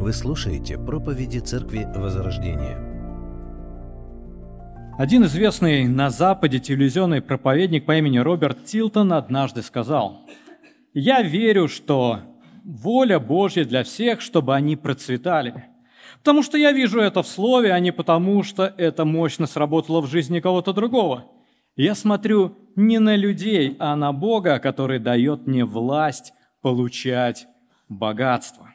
Вы слушаете проповеди Церкви Возрождения. Один известный на Западе телевизионный проповедник по имени Роберт Тилтон однажды сказал, «Я верю, что воля Божья для всех, чтобы они процветали. Потому что я вижу это в слове, а не потому, что это мощно сработало в жизни кого-то другого. Я смотрю не на людей, а на Бога, который дает мне власть получать богатство.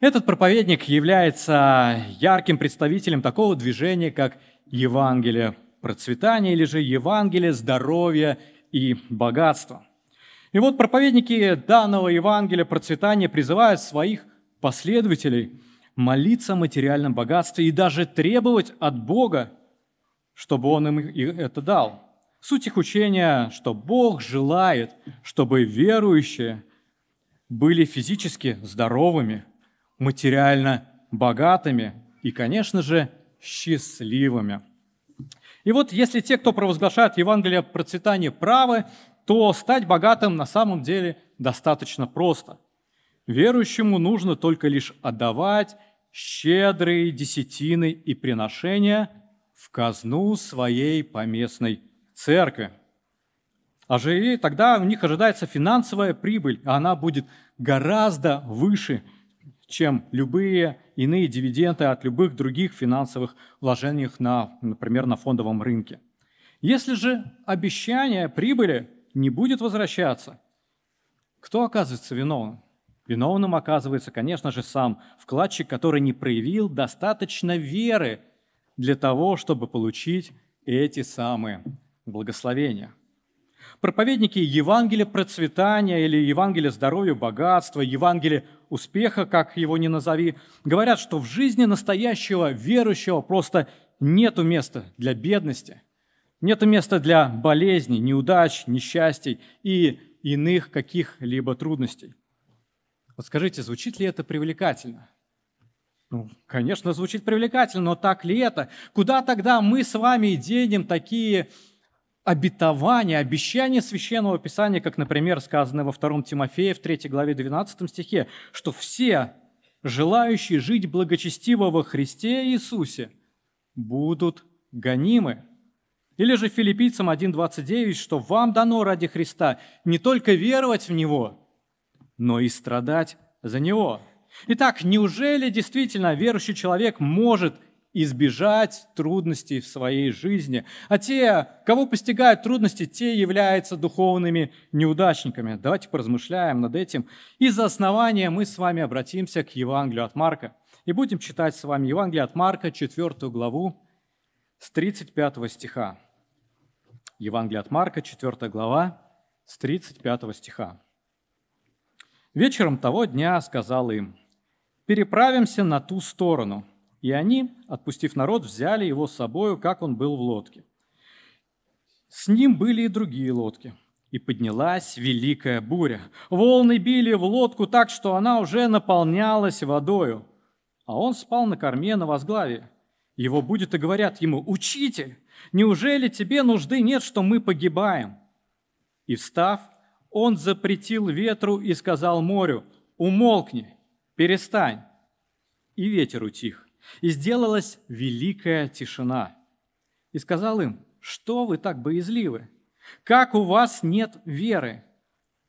Этот проповедник является ярким представителем такого движения, как Евангелие процветания или же Евангелие здоровья и богатства. И вот проповедники данного Евангелия процветания призывают своих последователей молиться о материальном богатстве и даже требовать от Бога, чтобы Он им это дал. Суть их учения, что Бог желает, чтобы верующие были физически здоровыми, материально богатыми и, конечно же, счастливыми. И вот если те, кто провозглашает Евангелие процветания правы, то стать богатым на самом деле достаточно просто. Верующему нужно только лишь отдавать щедрые десятины и приношения в казну своей поместной церкви. А же и тогда у них ожидается финансовая прибыль, а она будет гораздо выше, чем любые иные дивиденды от любых других финансовых вложений, на, например, на фондовом рынке. Если же обещание прибыли не будет возвращаться, кто оказывается виновным? Виновным оказывается, конечно же, сам вкладчик, который не проявил достаточно веры для того, чтобы получить эти самые благословения. Проповедники Евангелия процветания или Евангелия здоровья, богатства, Евангелия успеха, как его ни назови, говорят, что в жизни настоящего верующего просто нету места для бедности, нету места для болезней, неудач, несчастий и иных каких-либо трудностей. Вот скажите, звучит ли это привлекательно? Ну, конечно, звучит привлекательно, но так ли это? Куда тогда мы с вами денем такие обетования, обещания Священного Писания, как, например, сказано во 2 Тимофея в 3 главе 12 стихе, что все желающие жить благочестиво во Христе Иисусе будут гонимы. Или же филиппийцам 1.29, что вам дано ради Христа не только веровать в Него, но и страдать за Него. Итак, неужели действительно верующий человек может избежать трудностей в своей жизни, а те, кого постигают трудности, те являются духовными неудачниками. Давайте поразмышляем над этим. И за основания мы с вами обратимся к Евангелию от Марка и будем читать с вами Евангелие от Марка, 4 главу, с 35 стиха. Евангелие от Марка, 4 глава, с 35 стиха. Вечером того дня сказал им, переправимся на ту сторону. И они, отпустив народ, взяли его с собою, как он был в лодке. С ним были и другие лодки. И поднялась великая буря. Волны били в лодку так, что она уже наполнялась водою. А он спал на корме на возглаве. Его будет и говорят ему, «Учитель, неужели тебе нужды нет, что мы погибаем?» И встав, он запретил ветру и сказал морю, «Умолкни, перестань. И ветер утих, и сделалась великая тишина. И сказал им, что вы так боязливы? Как у вас нет веры?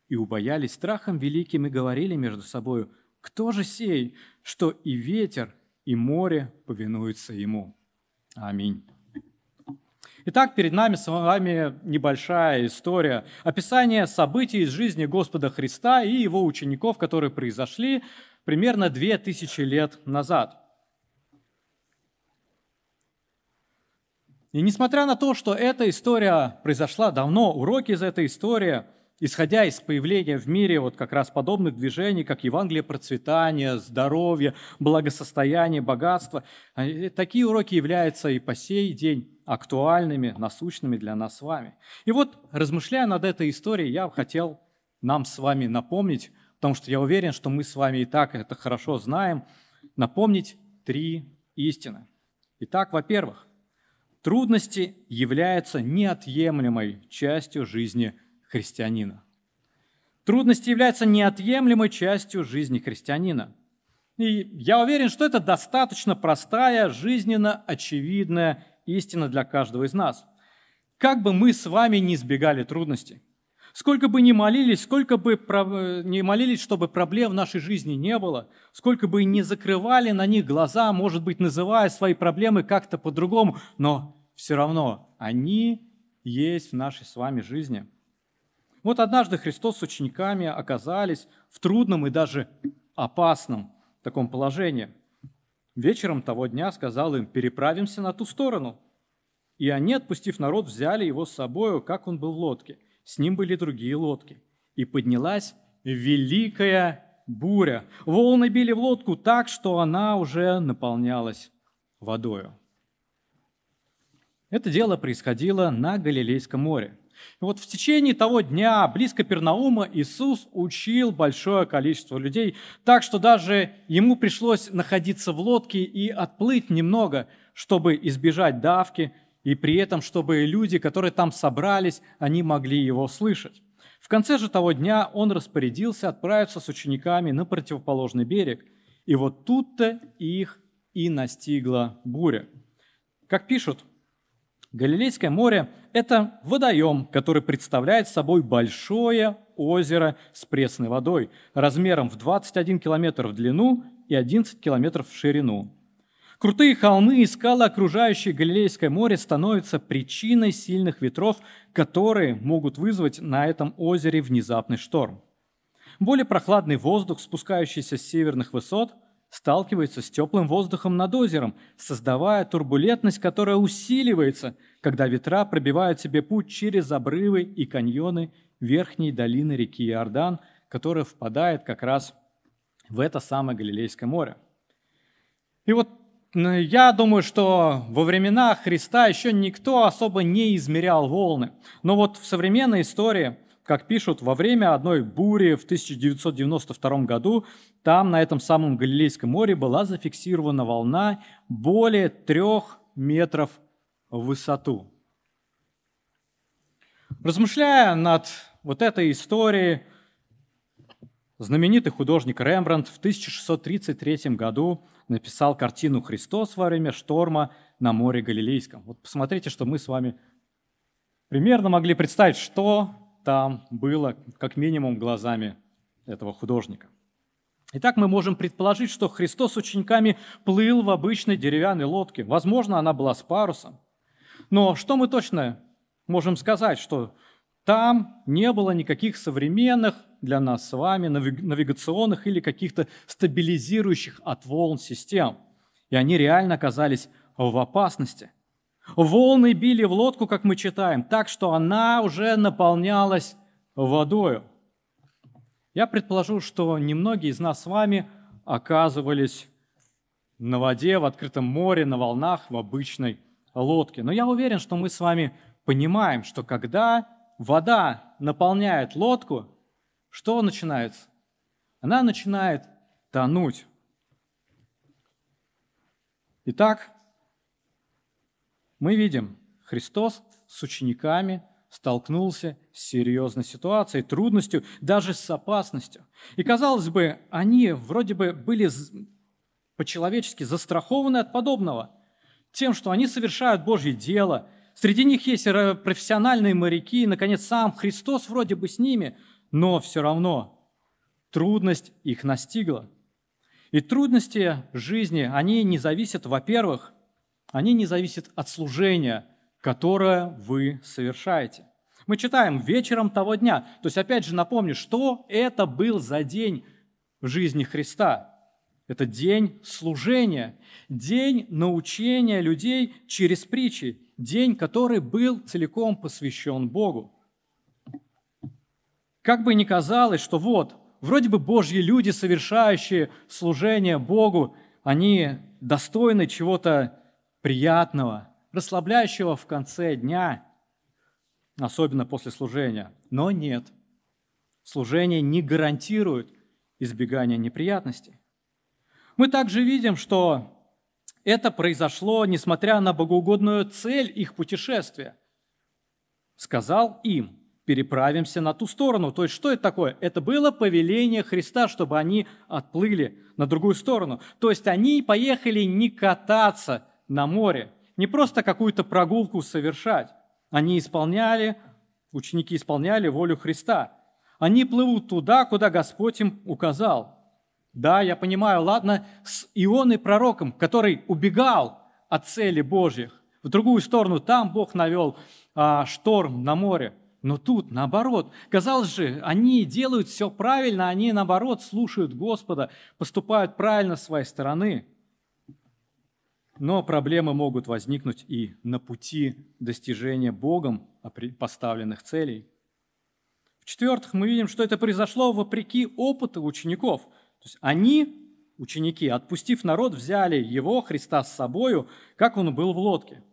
И убоялись страхом великим и говорили между собою, кто же сей, что и ветер, и море повинуются ему. Аминь. Итак, перед нами с вами небольшая история, описание событий из жизни Господа Христа и его учеников, которые произошли примерно две тысячи лет назад. И несмотря на то, что эта история произошла давно, уроки из этой истории, исходя из появления в мире вот как раз подобных движений, как Евангелие процветания, здоровья, благосостояния, богатства, такие уроки являются и по сей день актуальными, насущными для нас с вами. И вот, размышляя над этой историей, я хотел нам с вами напомнить потому что я уверен, что мы с вами и так это хорошо знаем, напомнить три истины. Итак, во-первых, трудности являются неотъемлемой частью жизни христианина. Трудности являются неотъемлемой частью жизни христианина. И я уверен, что это достаточно простая, жизненно очевидная истина для каждого из нас. Как бы мы с вами не избегали трудностей, сколько бы ни молились, сколько бы не молились, чтобы проблем в нашей жизни не было, сколько бы не закрывали на них глаза, может быть, называя свои проблемы как-то по-другому, но все равно они есть в нашей с вами жизни. Вот однажды Христос с учениками оказались в трудном и даже опасном таком положении. Вечером того дня сказал им, переправимся на ту сторону. И они, отпустив народ, взяли его с собою, как он был в лодке. С ним были другие лодки. И поднялась великая буря. Волны били в лодку так, что она уже наполнялась водою. Это дело происходило на Галилейском море. И вот в течение того дня близко Пернаума Иисус учил большое количество людей, так что даже ему пришлось находиться в лодке и отплыть немного, чтобы избежать давки, и при этом, чтобы люди, которые там собрались, они могли его слышать. В конце же того дня он распорядился отправиться с учениками на противоположный берег. И вот тут-то их и настигла буря. Как пишут Галилейское море – это водоем, который представляет собой большое озеро с пресной водой, размером в 21 километр в длину и 11 километров в ширину. Крутые холмы и скалы, окружающие Галилейское море, становятся причиной сильных ветров, которые могут вызвать на этом озере внезапный шторм. Более прохладный воздух, спускающийся с северных высот – сталкивается с теплым воздухом над озером, создавая турбулентность, которая усиливается, когда ветра пробивают себе путь через обрывы и каньоны верхней долины реки Иордан, которая впадает как раз в это самое Галилейское море. И вот я думаю, что во времена Христа еще никто особо не измерял волны. Но вот в современной истории – как пишут, во время одной бури в 1992 году там, на этом самом Галилейском море, была зафиксирована волна более трех метров в высоту. Размышляя над вот этой историей, знаменитый художник Рембрандт в 1633 году написал картину «Христос во время шторма на море Галилейском». Вот посмотрите, что мы с вами примерно могли представить, что там было, как минимум, глазами этого художника. Итак, мы можем предположить, что Христос с учениками плыл в обычной деревянной лодке. Возможно, она была с парусом. Но что мы точно можем сказать, что там не было никаких современных для нас с вами навигационных или каких-то стабилизирующих от волн систем. И они реально оказались в опасности – Волны били в лодку, как мы читаем, так что она уже наполнялась водою. Я предположу, что немногие из нас с вами оказывались на воде, в открытом море, на волнах, в обычной лодке. Но я уверен, что мы с вами понимаем, что когда вода наполняет лодку, что начинается? Она начинает тонуть. Итак, мы видим, Христос с учениками столкнулся с серьезной ситуацией, трудностью, даже с опасностью. И, казалось бы, они вроде бы были по-человечески застрахованы от подобного. Тем, что они совершают Божье дело, среди них есть профессиональные моряки, и, наконец, сам Христос вроде бы с ними, но все равно трудность их настигла. И трудности жизни, они не зависят, во-первых, они не зависят от служения, которое вы совершаете. Мы читаем вечером того дня. То есть, опять же, напомню, что это был за день в жизни Христа. Это день служения, день научения людей через притчи, день, который был целиком посвящен Богу. Как бы ни казалось, что вот, вроде бы Божьи люди, совершающие служение Богу, они достойны чего-то приятного, расслабляющего в конце дня, особенно после служения. Но нет, служение не гарантирует избегание неприятностей. Мы также видим, что это произошло, несмотря на богоугодную цель их путешествия. Сказал им, переправимся на ту сторону. То есть что это такое? Это было повеление Христа, чтобы они отплыли на другую сторону. То есть они поехали не кататься на море, не просто какую-то прогулку совершать. Они исполняли, ученики исполняли волю Христа. Они плывут туда, куда Господь им указал. Да, я понимаю, ладно, с Ионой пророком, который убегал от цели Божьих. В другую сторону, там Бог навел а, шторм на море. Но тут наоборот. Казалось же, они делают все правильно, они наоборот слушают Господа, поступают правильно с своей стороны. Но проблемы могут возникнуть и на пути достижения Богом поставленных целей. В-четвертых, мы видим, что это произошло вопреки опыту учеников. То есть они, ученики, отпустив народ, взяли его, Христа, с собою, как он был в лодке.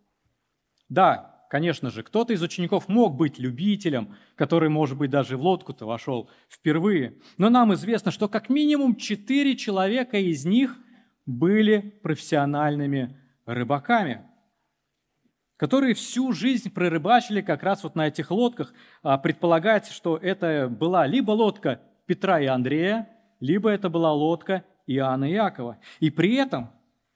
Да, конечно же, кто-то из учеников мог быть любителем, который, может быть, даже в лодку-то вошел впервые. Но нам известно, что как минимум четыре человека из них были профессиональными рыбаками, которые всю жизнь прорыбачили как раз вот на этих лодках. А предполагается, что это была либо лодка Петра и Андрея, либо это была лодка Иоанна и Иакова. И при этом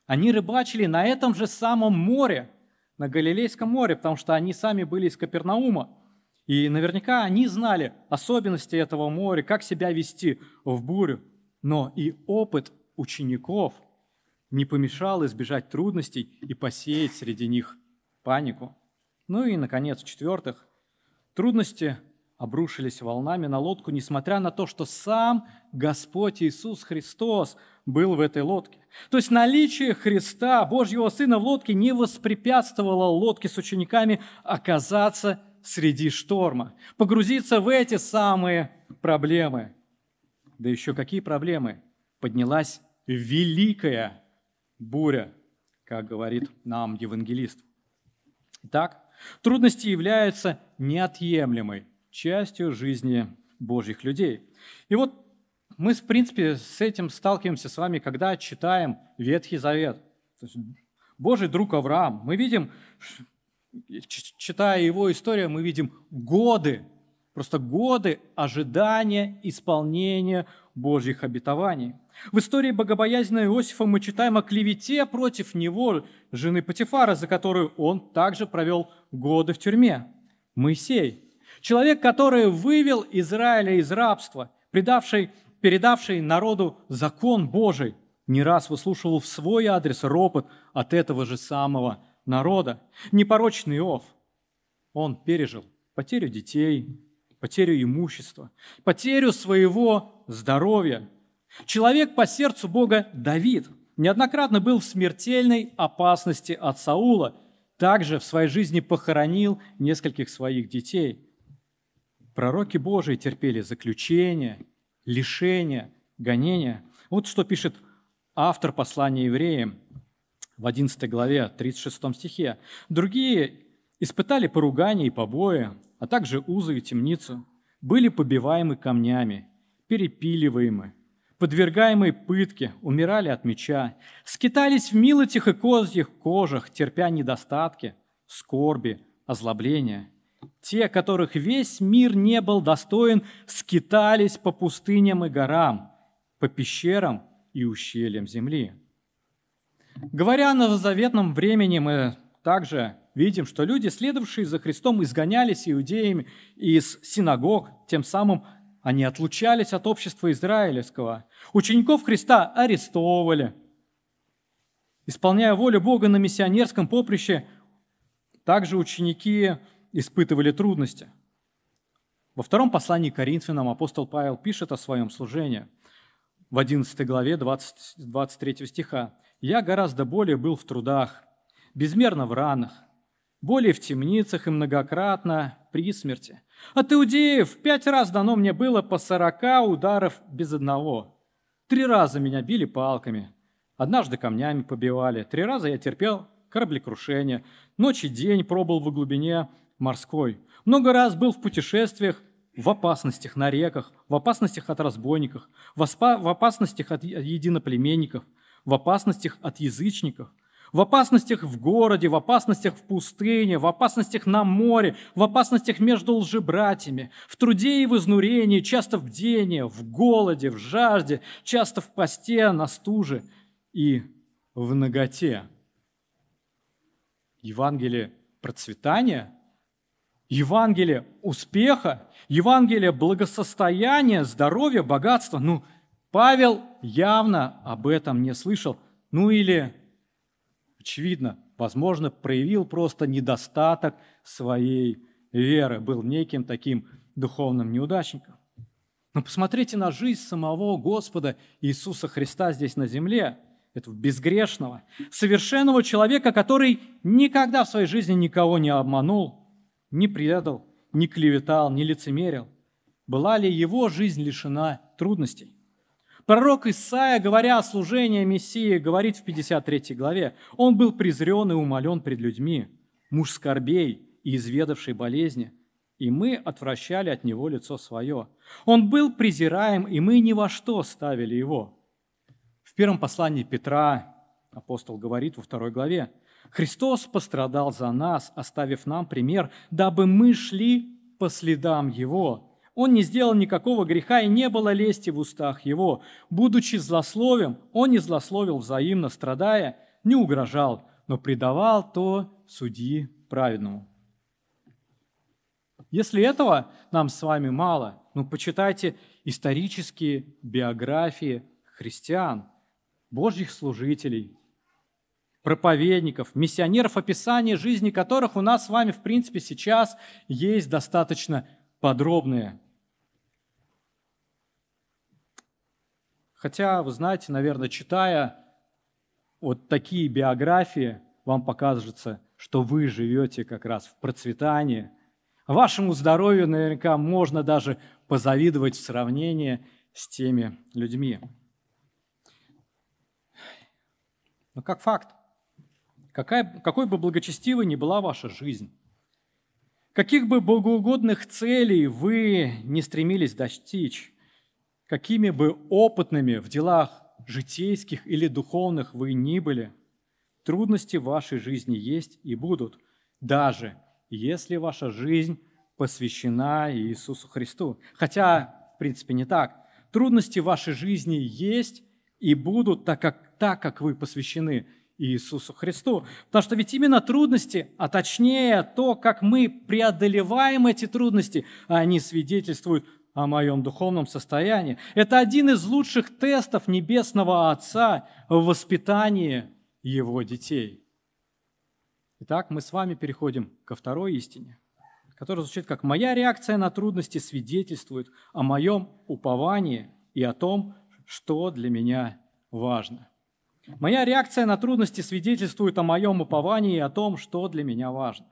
они рыбачили на этом же самом море – на Галилейском море, потому что они сами были из Капернаума. И наверняка они знали особенности этого моря, как себя вести в бурю. Но и опыт учеников не помешал избежать трудностей и посеять среди них панику. Ну и, наконец, в-четвертых, трудности обрушились волнами на лодку, несмотря на то, что сам Господь Иисус Христос был в этой лодке. То есть наличие Христа, Божьего Сына в лодке, не воспрепятствовало лодке с учениками оказаться среди шторма, погрузиться в эти самые проблемы. Да еще какие проблемы? Поднялась великая буря, как говорит нам евангелист. Итак, трудности являются неотъемлемой частью жизни Божьих людей. И вот мы, в принципе, с этим сталкиваемся с вами, когда читаем Ветхий Завет. То есть Божий друг Авраам. Мы видим, читая его историю, мы видим годы, просто годы ожидания исполнения Божьих обетований. В истории богобоязненного Иосифа мы читаем о клевете против него, жены Патифара, за которую он также провел годы в тюрьме. Моисей, человек, который вывел Израиля из рабства, предавший передавший народу закон Божий, не раз выслушивал в свой адрес ропот от этого же самого народа. Непорочный Иов, он пережил потерю детей, потерю имущества, потерю своего здоровья. Человек по сердцу Бога Давид неоднократно был в смертельной опасности от Саула, также в своей жизни похоронил нескольких своих детей. Пророки Божии терпели заключение, лишения, гонения. Вот что пишет автор послания евреям в 11 главе, 36 стихе. «Другие испытали поругание и побои, а также узы и темницу, были побиваемы камнями, перепиливаемы, подвергаемые пытке, умирали от меча, скитались в милотях и козьих кожах, терпя недостатки, скорби, озлобления. Те, которых весь мир не был достоин, скитались по пустыням и горам, по пещерам и ущельям земли. Говоря о новозаветном времени, мы также видим, что люди, следовавшие за Христом, изгонялись иудеями из синагог, тем самым они отлучались от общества израильского. Учеников Христа арестовывали. Исполняя волю Бога на миссионерском поприще, также ученики испытывали трудности. Во втором послании к Коринфянам апостол Павел пишет о своем служении в 11 главе 20, 23 стиха. «Я гораздо более был в трудах, безмерно в ранах, более в темницах и многократно при смерти. От иудеев пять раз дано мне было по сорока ударов без одного. Три раза меня били палками, однажды камнями побивали, три раза я терпел кораблекрушение, ночь и день пробыл в глубине морской. Много раз был в путешествиях, в опасностях на реках, в опасностях от разбойников, в, опасностях от единоплеменников, в опасностях от язычников, В опасностях в городе, в опасностях в пустыне, в опасностях на море, в опасностях между лжебратьями, в труде и в изнурении, часто в бдении, в голоде, в жажде, часто в посте, на стуже и в ноготе. Евангелие процветания, Евангелие успеха, Евангелие благосостояния, здоровья, богатства. Ну, Павел явно об этом не слышал. Ну или, очевидно, возможно, проявил просто недостаток своей веры, был неким таким духовным неудачником. Но посмотрите на жизнь самого Господа Иисуса Христа здесь на земле, этого безгрешного, совершенного человека, который никогда в своей жизни никого не обманул, не предал, не клеветал, не лицемерил. Была ли его жизнь лишена трудностей? Пророк Исаия, говоря о служении Мессии, говорит в 53 главе, «Он был презрен и умолен пред людьми, муж скорбей и изведавший болезни, и мы отвращали от него лицо свое. Он был презираем, и мы ни во что ставили его». В первом послании Петра апостол говорит во второй главе, «Христос пострадал за нас, оставив нам пример, дабы мы шли по следам Его, он не сделал никакого греха, и не было лести в устах его. Будучи злословием, он не злословил взаимно, страдая, не угрожал, но предавал то судьи праведному. Если этого нам с вами мало, ну почитайте исторические биографии христиан, божьих служителей, проповедников, миссионеров, описание жизни которых у нас с вами, в принципе, сейчас есть достаточно подробные. Хотя, вы знаете, наверное, читая вот такие биографии, вам покажется, что вы живете как раз в процветании. Вашему здоровью наверняка можно даже позавидовать в сравнении с теми людьми. Но как факт, какая, какой бы благочестивой ни была ваша жизнь, Каких бы богоугодных целей вы не стремились достичь, какими бы опытными в делах житейских или духовных вы ни были, трудности в вашей жизни есть и будут, даже если ваша жизнь посвящена Иисусу Христу. Хотя, в принципе, не так. Трудности в вашей жизни есть и будут, так как, так как вы посвящены Иисусу Христу. Потому что ведь именно трудности, а точнее то, как мы преодолеваем эти трудности, они свидетельствуют о моем духовном состоянии. Это один из лучших тестов Небесного Отца в воспитании Его детей. Итак, мы с вами переходим ко второй истине, которая звучит как «Моя реакция на трудности свидетельствует о моем уповании и о том, что для меня важно». Моя реакция на трудности свидетельствует о моем уповании и о том, что для меня важно.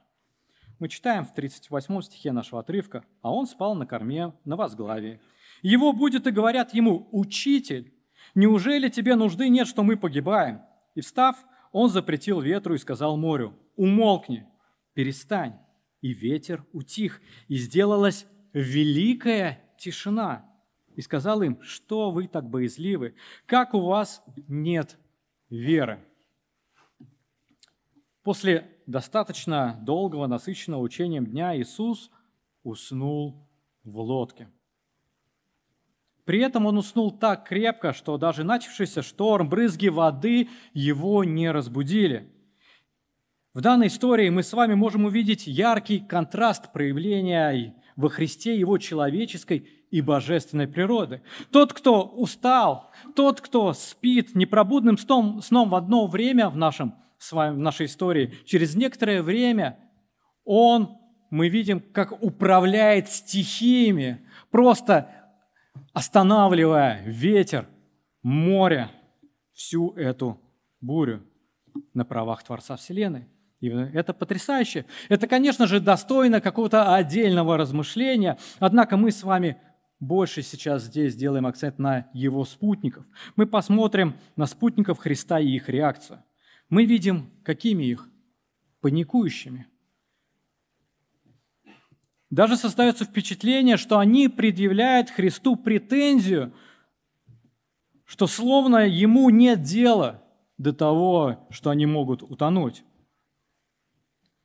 Мы читаем в 38 стихе нашего отрывка, «А он спал на корме, на возглавии. Его будет и говорят ему, «Учитель, неужели тебе нужды нет, что мы погибаем?» И встав, он запретил ветру и сказал морю, «Умолкни, перестань». И ветер утих, и сделалась великая тишина. И сказал им, что вы так боязливы, как у вас нет веры. После достаточно долгого, насыщенного учением дня Иисус уснул в лодке. При этом он уснул так крепко, что даже начавшийся шторм, брызги воды его не разбудили. В данной истории мы с вами можем увидеть яркий контраст проявления во Христе его человеческой и божественной природы. Тот, кто устал, тот, кто спит непробудным сном, в одно время в, нашем, в нашей истории, через некоторое время он, мы видим, как управляет стихиями, просто останавливая ветер, море, всю эту бурю на правах Творца Вселенной. И это потрясающе. Это, конечно же, достойно какого-то отдельного размышления, однако мы с вами больше сейчас здесь сделаем акцент на его спутников. Мы посмотрим на спутников Христа и их реакцию. Мы видим, какими их? Паникующими. Даже создается впечатление, что они предъявляют Христу претензию, что словно ему нет дела до того, что они могут утонуть.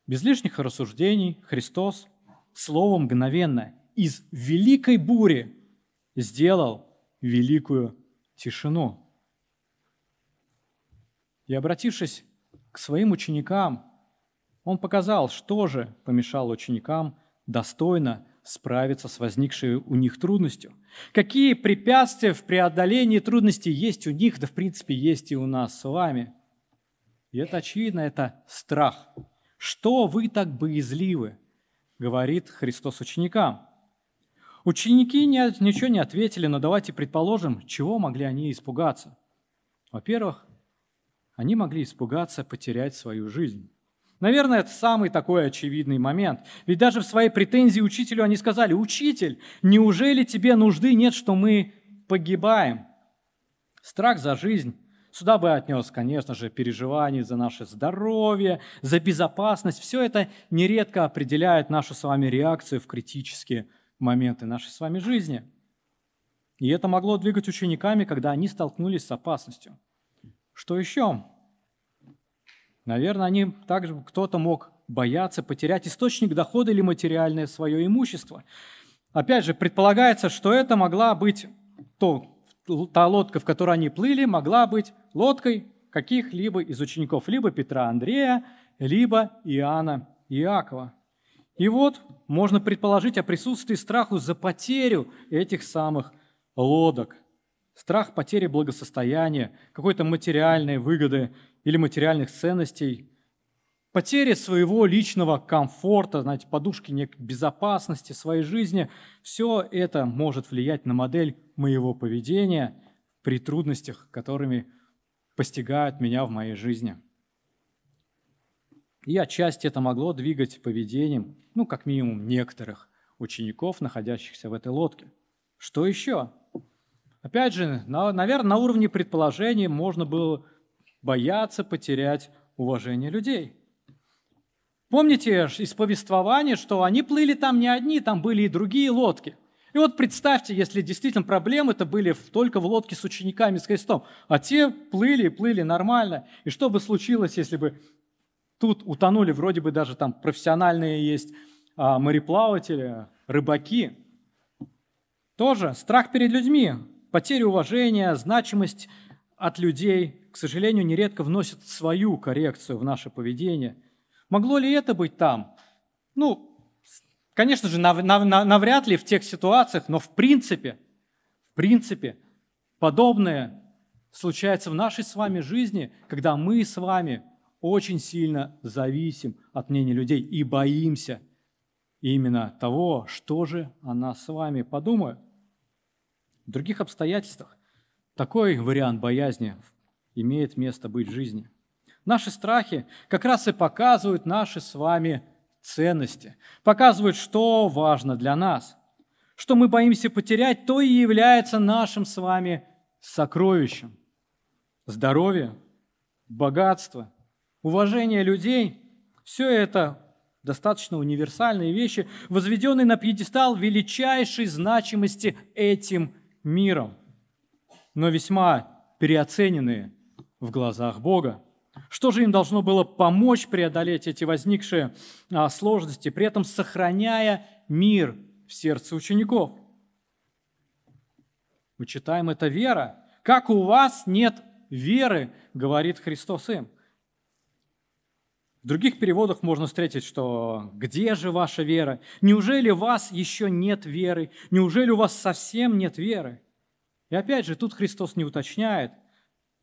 Без лишних рассуждений Христос словом мгновенно из великой бури сделал великую тишину. И обратившись к своим ученикам, он показал, что же помешало ученикам достойно справиться с возникшей у них трудностью. Какие препятствия в преодолении трудностей есть у них, да в принципе есть и у нас с вами. И это очевидно, это страх. Что вы так боязливы, говорит Христос ученикам. Ученики ничего не ответили, но давайте предположим, чего могли они испугаться. Во-первых, они могли испугаться потерять свою жизнь. Наверное, это самый такой очевидный момент. Ведь даже в своей претензии учителю они сказали, «Учитель, неужели тебе нужды нет, что мы погибаем?» Страх за жизнь Сюда бы отнес, конечно же, переживания за наше здоровье, за безопасность. Все это нередко определяет нашу с вами реакцию в критические моменты нашей с вами жизни. И это могло двигать учениками, когда они столкнулись с опасностью. Что еще? Наверное, они также кто-то мог бояться потерять источник дохода или материальное свое имущество. Опять же, предполагается, что это могла быть то, та лодка, в которой они плыли, могла быть лодкой каких-либо из учеников, либо Петра Андрея, либо Иоанна Иакова. И вот можно предположить о присутствии страху за потерю этих самых лодок. Страх потери благосостояния, какой-то материальной выгоды или материальных ценностей, потеря своего личного комфорта, знаете, подушки безопасности своей жизни, все это может влиять на модель моего поведения при трудностях, которыми постигают меня в моей жизни. И отчасти это могло двигать поведением, ну, как минимум, некоторых учеников, находящихся в этой лодке. Что еще? Опять же, на, наверное, на уровне предположений можно было бояться потерять уважение людей. Помните из повествования, что они плыли там не одни, там были и другие лодки. И вот представьте, если действительно проблемы-то были только в лодке с учениками, с Христом, а те плыли и плыли нормально. И что бы случилось, если бы тут утонули, вроде бы даже там профессиональные есть а, мореплаватели, рыбаки. Тоже страх перед людьми, потеря уважения, значимость от людей к сожалению, нередко вносят свою коррекцию в наше поведение. Могло ли это быть там? Ну, конечно же, нав, нав, навряд ли в тех ситуациях, но в принципе, в принципе, подобное случается в нашей с вами жизни, когда мы с вами очень сильно зависим от мнения людей и боимся именно того, что же о нас с вами подумают. В других обстоятельствах такой вариант боязни имеет место быть в жизни. Наши страхи как раз и показывают наши с вами ценности, показывают, что важно для нас. Что мы боимся потерять, то и является нашим с вами сокровищем. Здоровье, богатство, уважение людей – все это достаточно универсальные вещи, возведенные на пьедестал величайшей значимости этим миром, но весьма переоцененные в глазах Бога. Что же им должно было помочь преодолеть эти возникшие а, сложности, при этом сохраняя мир в сердце учеников? Мы читаем это вера. Как у вас нет веры, говорит Христос им. В других переводах можно встретить, что «где же ваша вера? Неужели у вас еще нет веры? Неужели у вас совсем нет веры?» И опять же, тут Христос не уточняет –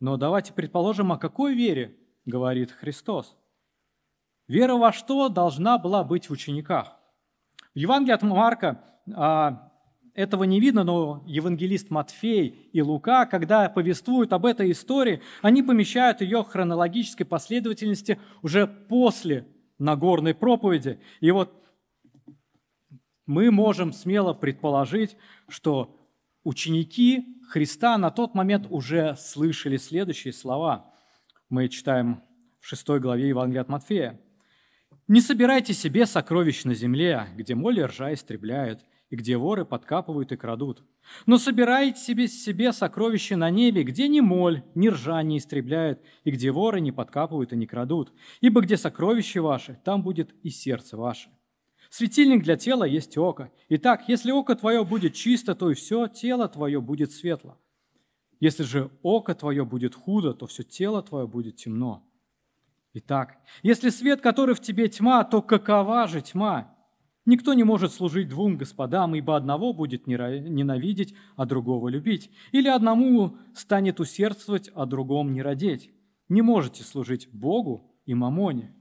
но давайте предположим, о какой вере говорит Христос. Вера во что должна была быть в учениках? В Евангелии от Марка а, этого не видно, но евангелист Матфей и Лука, когда повествуют об этой истории, они помещают ее в хронологической последовательности уже после Нагорной проповеди. И вот мы можем смело предположить, что ученики Христа на тот момент уже слышали следующие слова. Мы читаем в 6 главе Евангелия от Матфея. «Не собирайте себе сокровищ на земле, где моль и ржа истребляют, и где воры подкапывают и крадут. Но собирайте себе, себе сокровища на небе, где ни моль, ни ржа не истребляют, и где воры не подкапывают и не крадут. Ибо где сокровища ваши, там будет и сердце ваше. Светильник для тела есть око. Итак, если око твое будет чисто, то и все тело твое будет светло. Если же око твое будет худо, то все тело твое будет темно. Итак, если свет, который в тебе тьма, то какова же тьма? Никто не может служить двум господам, ибо одного будет ненавидеть, а другого любить. Или одному станет усердствовать, а другому не родить. Не можете служить Богу и мамоне.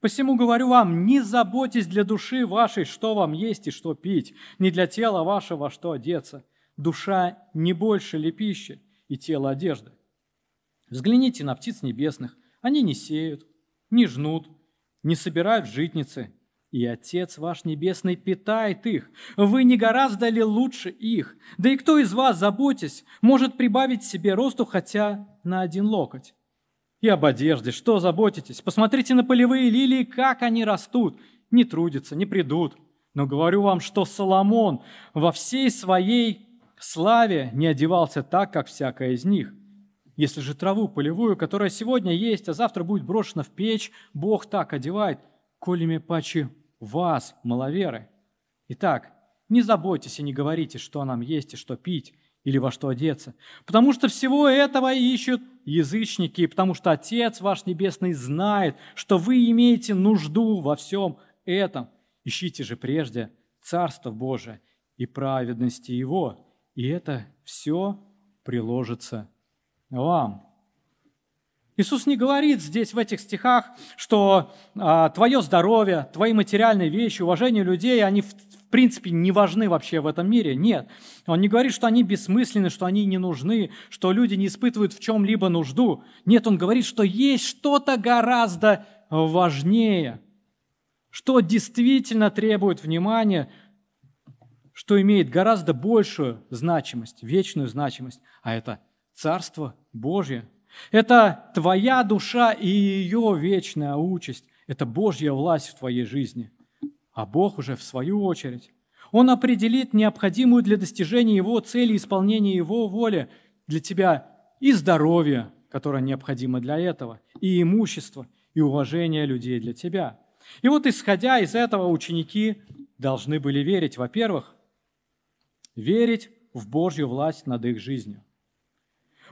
Посему говорю вам, не заботьтесь для души вашей, что вам есть и что пить, не для тела вашего, что одеться. Душа не больше ли пищи, и тело одежды. Взгляните на птиц небесных. Они не сеют, не жнут, не собирают житницы, и Отец ваш Небесный питает их. Вы не гораздо ли лучше их? Да и кто из вас, заботясь, может прибавить себе росту хотя на один локоть? И об одежде, что заботитесь? Посмотрите на полевые лилии, как они растут. Не трудятся, не придут. Но говорю вам, что Соломон во всей своей славе не одевался так, как всякая из них. Если же траву полевую, которая сегодня есть, а завтра будет брошена в печь, Бог так одевает, колями паче вас, маловеры. Итак, не заботьтесь и не говорите, что нам есть и что пить, или во что одеться. Потому что всего этого ищут язычники, потому что Отец ваш Небесный знает, что вы имеете нужду во всем этом. Ищите же прежде Царство Божие и праведности Его, и это все приложится вам. Иисус не говорит здесь, в этих стихах, что а, твое здоровье, твои материальные вещи, уважение людей, они в, в принципе не важны вообще в этом мире. Нет. Он не говорит, что они бессмысленны, что они не нужны, что люди не испытывают в чем-либо нужду. Нет, он говорит, что есть что-то гораздо важнее, что действительно требует внимания, что имеет гораздо большую значимость, вечную значимость, а это Царство Божье – это твоя душа и ее вечная участь. Это Божья власть в твоей жизни. А Бог уже в свою очередь. Он определит необходимую для достижения Его цели, исполнения Его воли для тебя и здоровье, которое необходимо для этого, и имущество, и уважение людей для тебя. И вот исходя из этого ученики должны были верить, во-первых, верить в Божью власть над их жизнью.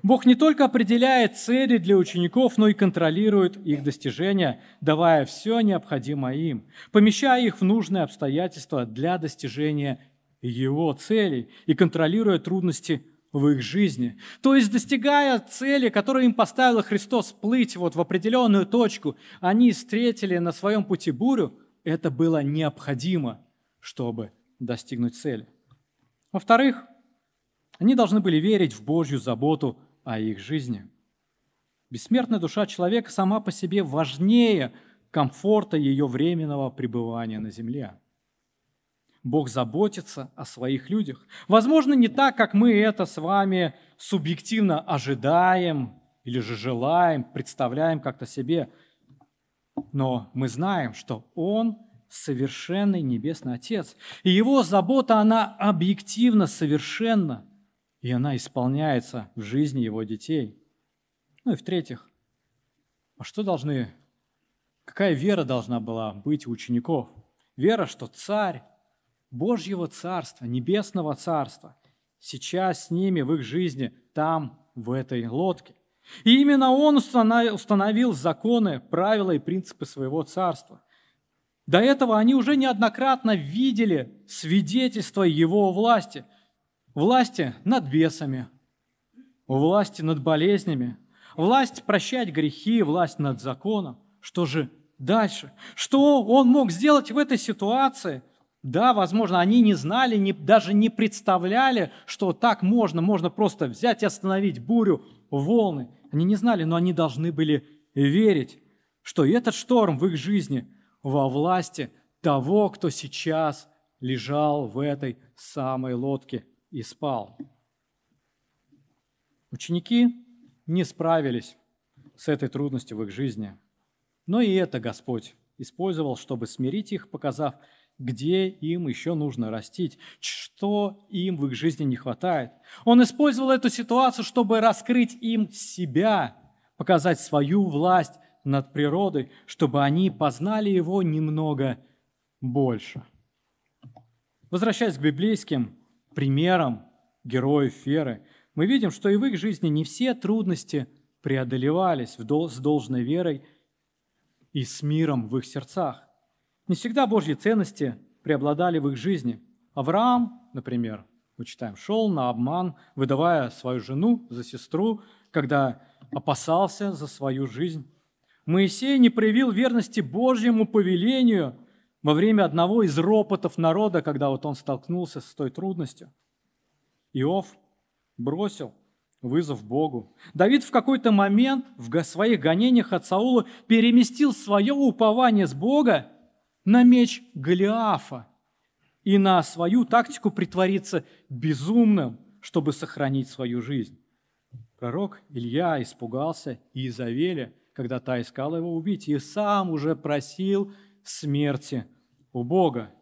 Бог не только определяет цели для учеников, но и контролирует их достижения, давая все необходимое им, помещая их в нужные обстоятельства для достижения его целей и контролируя трудности в их жизни. То есть, достигая цели, которую им поставил Христос, плыть вот в определенную точку, они встретили на своем пути бурю, это было необходимо, чтобы достигнуть цели. Во-вторых, они должны были верить в Божью заботу о их жизни. Бессмертная душа человека сама по себе важнее комфорта ее временного пребывания на земле. Бог заботится о своих людях. Возможно, не так, как мы это с вами субъективно ожидаем или же желаем, представляем как-то себе. Но мы знаем, что Он совершенный Небесный Отец. И Его забота, она объективно совершенна и она исполняется в жизни его детей. Ну и в-третьих, а что должны, какая вера должна была быть у учеников? Вера, что царь Божьего царства, небесного царства, сейчас с ними в их жизни, там, в этой лодке. И именно он установил законы, правила и принципы своего царства. До этого они уже неоднократно видели свидетельство его власти – власти над бесами, власти над болезнями, власть прощать грехи, власть над законом. Что же дальше? Что он мог сделать в этой ситуации? Да, возможно, они не знали, не, даже не представляли, что так можно, можно просто взять и остановить бурю, волны. Они не знали, но они должны были верить, что этот шторм в их жизни во власти того, кто сейчас лежал в этой самой лодке и спал. Ученики не справились с этой трудностью в их жизни, но и это Господь использовал, чтобы смирить их, показав где им еще нужно растить, что им в их жизни не хватает. Он использовал эту ситуацию, чтобы раскрыть им себя, показать свою власть над природой, чтобы они познали его немного больше. Возвращаясь к библейским примерам героев веры, мы видим, что и в их жизни не все трудности преодолевались с должной верой и с миром в их сердцах. Не всегда Божьи ценности преобладали в их жизни. Авраам, например, мы читаем, шел на обман, выдавая свою жену за сестру, когда опасался за свою жизнь. Моисей не проявил верности Божьему повелению во время одного из ропотов народа, когда вот он столкнулся с той трудностью. Иов бросил вызов Богу. Давид в какой-то момент в своих гонениях от Саула переместил свое упование с Бога на меч Голиафа и на свою тактику притвориться безумным, чтобы сохранить свою жизнь. Пророк Илья испугался Иезавеля, когда та искала его убить, и сам уже просил смерти у Бога.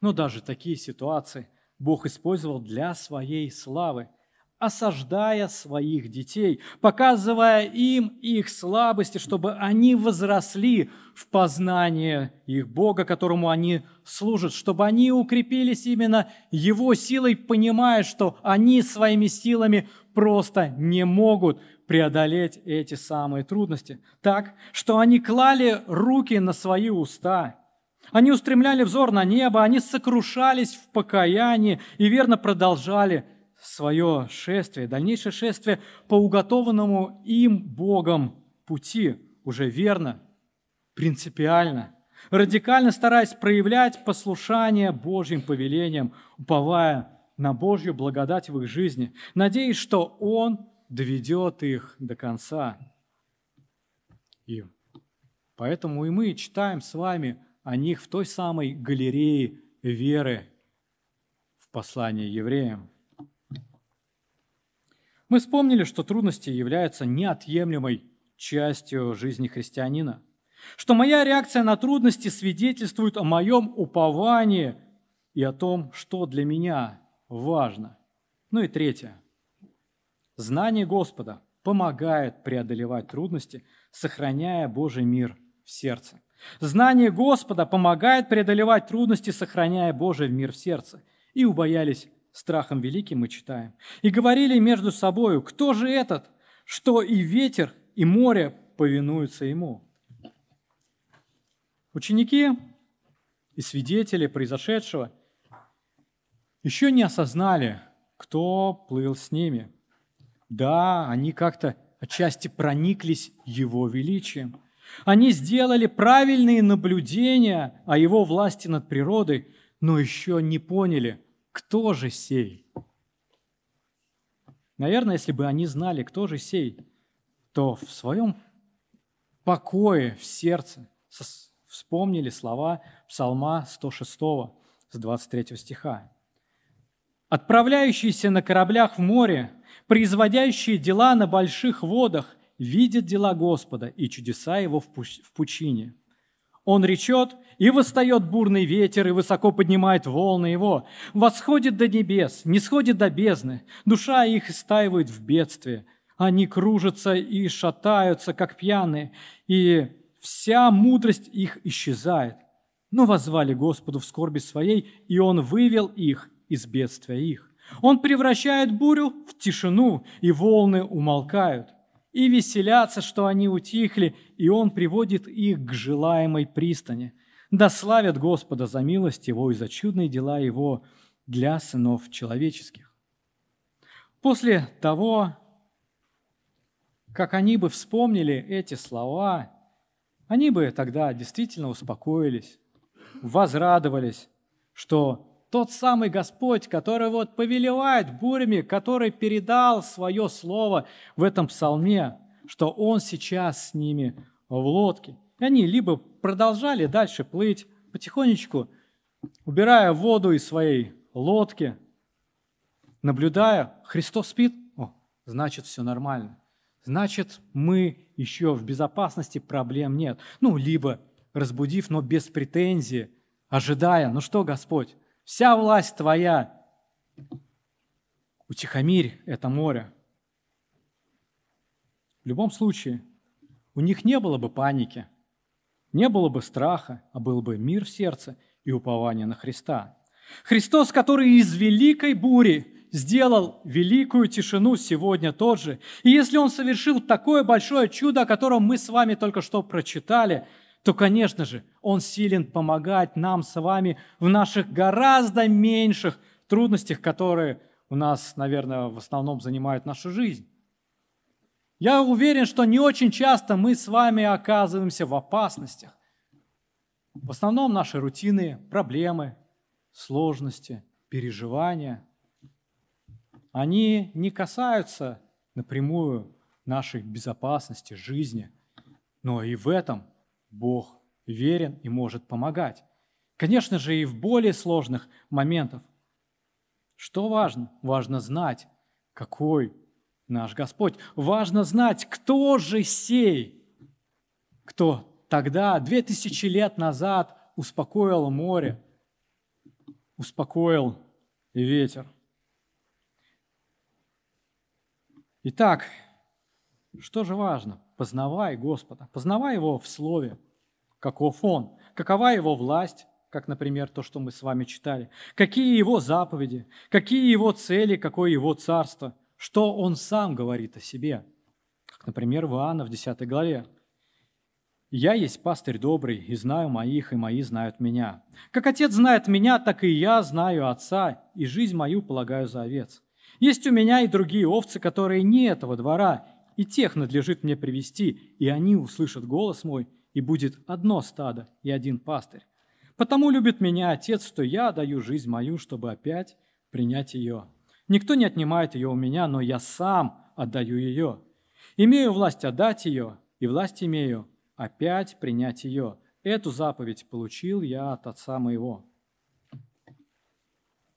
Но даже такие ситуации Бог использовал для своей славы – осаждая своих детей, показывая им их слабости, чтобы они возросли в познание их Бога, которому они служат, чтобы они укрепились именно Его силой, понимая, что они своими силами просто не могут преодолеть эти самые трудности. Так, что они клали руки на свои уста, они устремляли взор на небо, они сокрушались в покаянии и верно продолжали – свое шествие, дальнейшее шествие по уготованному им Богом пути, уже верно, принципиально, радикально стараясь проявлять послушание Божьим повелениям, уповая на Божью благодать в их жизни, надеясь, что Он доведет их до конца. И поэтому и мы читаем с вами о них в той самой галерее веры в послании евреям. Мы вспомнили, что трудности являются неотъемлемой частью жизни христианина, что моя реакция на трудности свидетельствует о моем уповании и о том, что для меня важно. Ну и третье. Знание Господа помогает преодолевать трудности, сохраняя Божий мир в сердце. Знание Господа помогает преодолевать трудности, сохраняя Божий мир в сердце. И убоялись страхом великим мы читаем, и говорили между собою, кто же этот, что и ветер, и море повинуются ему. Ученики и свидетели произошедшего еще не осознали, кто плыл с ними. Да, они как-то отчасти прониклись его величием. Они сделали правильные наблюдения о его власти над природой, но еще не поняли – кто же сей? Наверное, если бы они знали, кто же сей, то в своем покое в сердце вспомнили слова Псалма 106 с 23 стиха. «Отправляющиеся на кораблях в море, производящие дела на больших водах, видят дела Господа и чудеса Его в пучине. Он речет, и восстает бурный ветер, и высоко поднимает волны его. Восходит до небес, не сходит до бездны. Душа их истаивает в бедствии. Они кружатся и шатаются, как пьяные, и вся мудрость их исчезает. Но возвали Господу в скорби своей, и Он вывел их из бедствия их. Он превращает бурю в тишину, и волны умолкают и веселятся, что они утихли, и Он приводит их к желаемой пристани. Да славят Господа за милость Его и за чудные дела Его для сынов человеческих. После того, как они бы вспомнили эти слова, они бы тогда действительно успокоились, возрадовались, что тот самый Господь, который вот повелевает бурями, который передал свое слово в этом псалме, что Он сейчас с ними в лодке. И они либо продолжали дальше плыть потихонечку, убирая воду из своей лодки, наблюдая, Христос спит, о, значит, все нормально. Значит, мы еще в безопасности, проблем нет. Ну, либо разбудив, но без претензии, ожидая, ну что, Господь, вся власть Твоя, утихомирь это море. В любом случае, у них не было бы паники, не было бы страха, а был бы мир в сердце и упование на Христа. Христос, который из великой бури сделал великую тишину сегодня тот же. И если Он совершил такое большое чудо, о котором мы с вами только что прочитали, то, конечно же, Он силен помогать нам с вами в наших гораздо меньших трудностях, которые у нас, наверное, в основном занимают нашу жизнь. Я уверен, что не очень часто мы с вами оказываемся в опасностях. В основном наши рутины, проблемы, сложности, переживания, они не касаются напрямую нашей безопасности, жизни, но и в этом Бог верен и может помогать. Конечно же, и в более сложных моментах. Что важно? Важно знать, какой наш Господь. Важно знать, кто же сей, кто тогда, две тысячи лет назад, успокоил море, успокоил ветер. Итак, что же важно? Познавай Господа, познавай Его в Слове, каков Он, какова Его власть, как, например, то, что мы с вами читали, какие Его заповеди, какие Его цели, какое Его царство, что Он сам говорит о себе, как, например, в Иоанна в 10 главе. «Я есть пастырь добрый, и знаю моих, и мои знают меня. Как Отец знает меня, так и я знаю Отца, и жизнь мою полагаю за овец. Есть у меня и другие овцы, которые не этого двора, и тех надлежит мне привести, и они услышат голос мой, и будет одно стадо и один пастырь. Потому любит меня Отец, что я даю жизнь мою, чтобы опять принять ее. Никто не отнимает ее у меня, но я сам отдаю ее. Имею власть отдать ее, и власть имею опять принять ее. Эту заповедь получил я от Отца моего.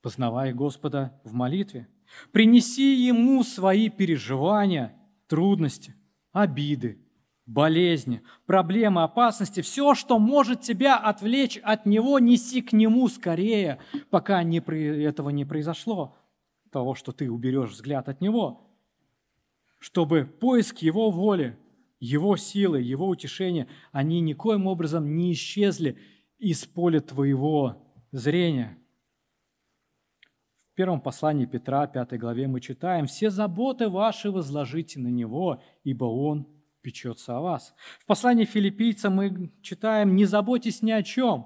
Познавай Господа в молитве – Принеси Ему свои переживания, трудности, обиды, болезни, проблемы, опасности, все, что может тебя отвлечь от Него, неси к Нему скорее, пока не, этого не произошло, того, что ты уберешь взгляд от Него, чтобы поиск Его воли, Его силы, Его утешения, они никоим образом не исчезли из поля твоего зрения – первом послании Петра, 5 главе, мы читаем, «Все заботы ваши возложите на Него, ибо Он печется о вас». В послании филиппийцам мы читаем, «Не заботьтесь ни о чем,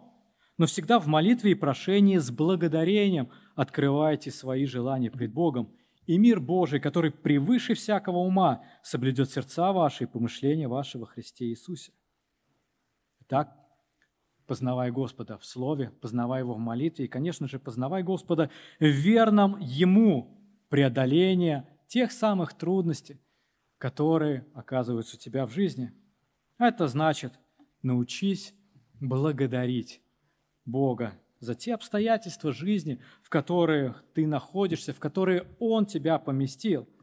но всегда в молитве и прошении с благодарением открывайте свои желания пред Богом, и мир Божий, который превыше всякого ума, соблюдет сердца ваши и помышления ваши во Христе Иисусе». Итак, познавай Господа в Слове, познавай Его в молитве и, конечно же, познавай Господа в верном Ему преодоление тех самых трудностей, которые оказываются у тебя в жизни. Это значит, научись благодарить Бога за те обстоятельства жизни, в которых ты находишься, в которые Он тебя поместил –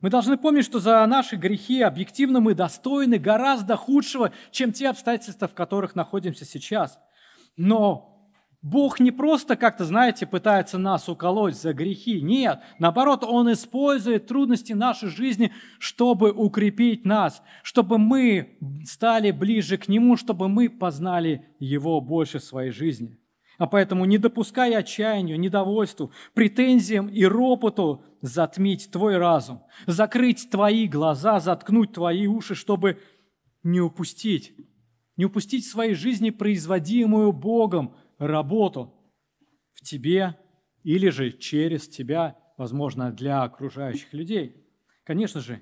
мы должны помнить, что за наши грехи объективно мы достойны гораздо худшего, чем те обстоятельства, в которых находимся сейчас. Но Бог не просто как-то, знаете, пытается нас уколоть за грехи. Нет, наоборот, Он использует трудности нашей жизни, чтобы укрепить нас, чтобы мы стали ближе к Нему, чтобы мы познали Его больше в своей жизни. А поэтому не допускай отчаянию, недовольству, претензиям и ропоту затмить твой разум, закрыть твои глаза, заткнуть твои уши, чтобы не упустить, не упустить в своей жизни производимую Богом работу в тебе или же через тебя, возможно, для окружающих людей. Конечно же,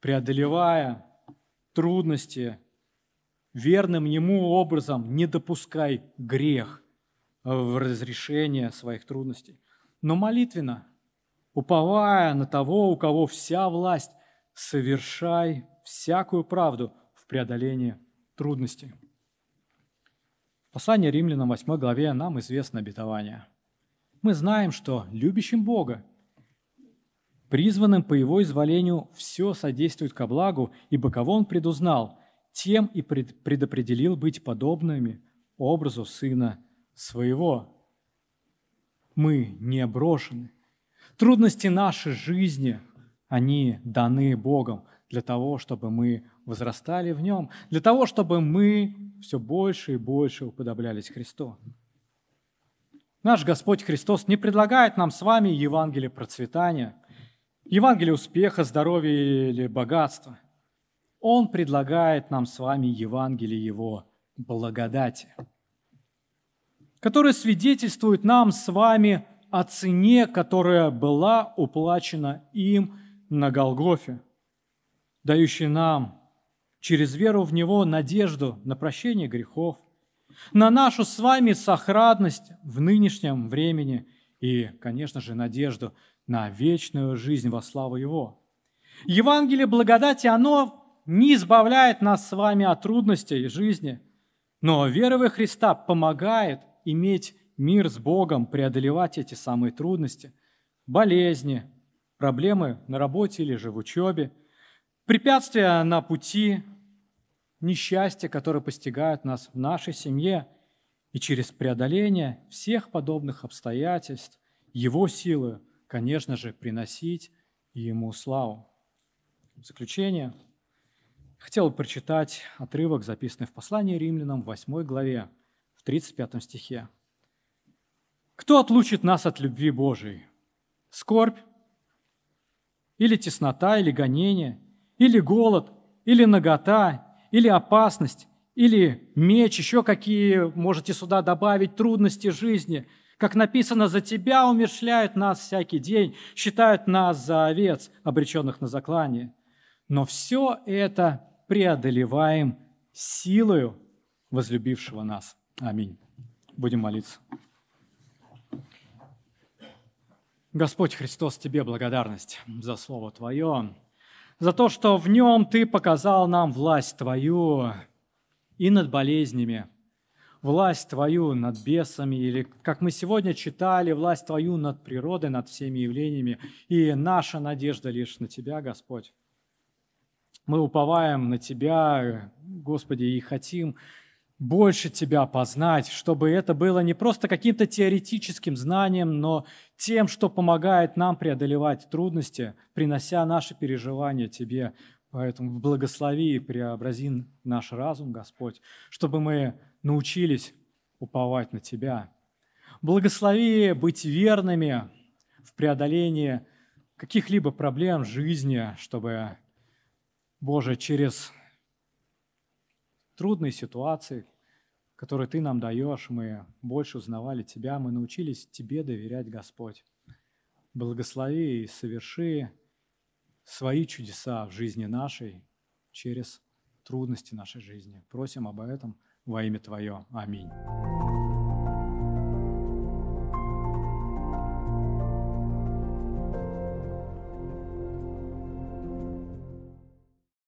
преодолевая трудности, верным Ему образом не допускай грех – в разрешение своих трудностей. Но молитвенно, уповая на того, у кого вся власть, совершай всякую правду в преодолении трудностей. В послании римлянам 8 главе нам известно обетование. Мы знаем, что любящим Бога, призванным по Его изволению, все содействует ко благу, ибо кого Он предузнал, тем и предопределил быть подобными образу Сына Своего. Мы не брошены. Трудности нашей жизни, они даны Богом для того, чтобы мы возрастали в Нем, для того, чтобы мы все больше и больше уподоблялись Христу. Наш Господь Христос не предлагает нам с вами Евангелие процветания, Евангелие успеха, здоровья или богатства. Он предлагает нам с вами Евангелие Его благодати, которое свидетельствует нам с вами о цене, которая была уплачена им на Голгофе, дающей нам через веру в Него надежду на прощение грехов, на нашу с вами сохранность в нынешнем времени и, конечно же, надежду на вечную жизнь во славу Его. Евангелие благодати, оно не избавляет нас с вами от трудностей жизни, но вера во Христа помогает иметь мир с Богом, преодолевать эти самые трудности, болезни, проблемы на работе или же в учебе, препятствия на пути, несчастья, которые постигают нас в нашей семье, и через преодоление всех подобных обстоятельств Его силы, конечно же, приносить Ему славу. В заключение хотел бы прочитать отрывок, записанный в послании римлянам в 8 главе, в 35 стихе. «Кто отлучит нас от любви Божией? Скорбь? Или теснота, или гонение, или голод, или нагота, или опасность, или меч, еще какие можете сюда добавить трудности жизни. Как написано, за тебя умершляют нас всякий день, считают нас за овец, обреченных на заклание. Но все это преодолеваем силою возлюбившего нас. Аминь. Будем молиться. Господь Христос, Тебе благодарность за Слово Твое за то, что в нем Ты показал нам власть Твою и над болезнями, власть Твою над бесами, или, как мы сегодня читали, власть Твою над природой, над всеми явлениями. И наша надежда лишь на Тебя, Господь. Мы уповаем на Тебя, Господи, и хотим больше Тебя познать, чтобы это было не просто каким-то теоретическим знанием, но тем, что помогает нам преодолевать трудности, принося наши переживания Тебе. Поэтому благослови и преобрази наш разум, Господь, чтобы мы научились уповать на Тебя. Благослови быть верными в преодолении каких-либо проблем жизни, чтобы, Боже, через трудные ситуации, которые Ты нам даешь, мы больше узнавали Тебя, мы научились Тебе доверять, Господь. Благослови и соверши свои чудеса в жизни нашей через трудности нашей жизни. Просим об этом во имя Твое. Аминь.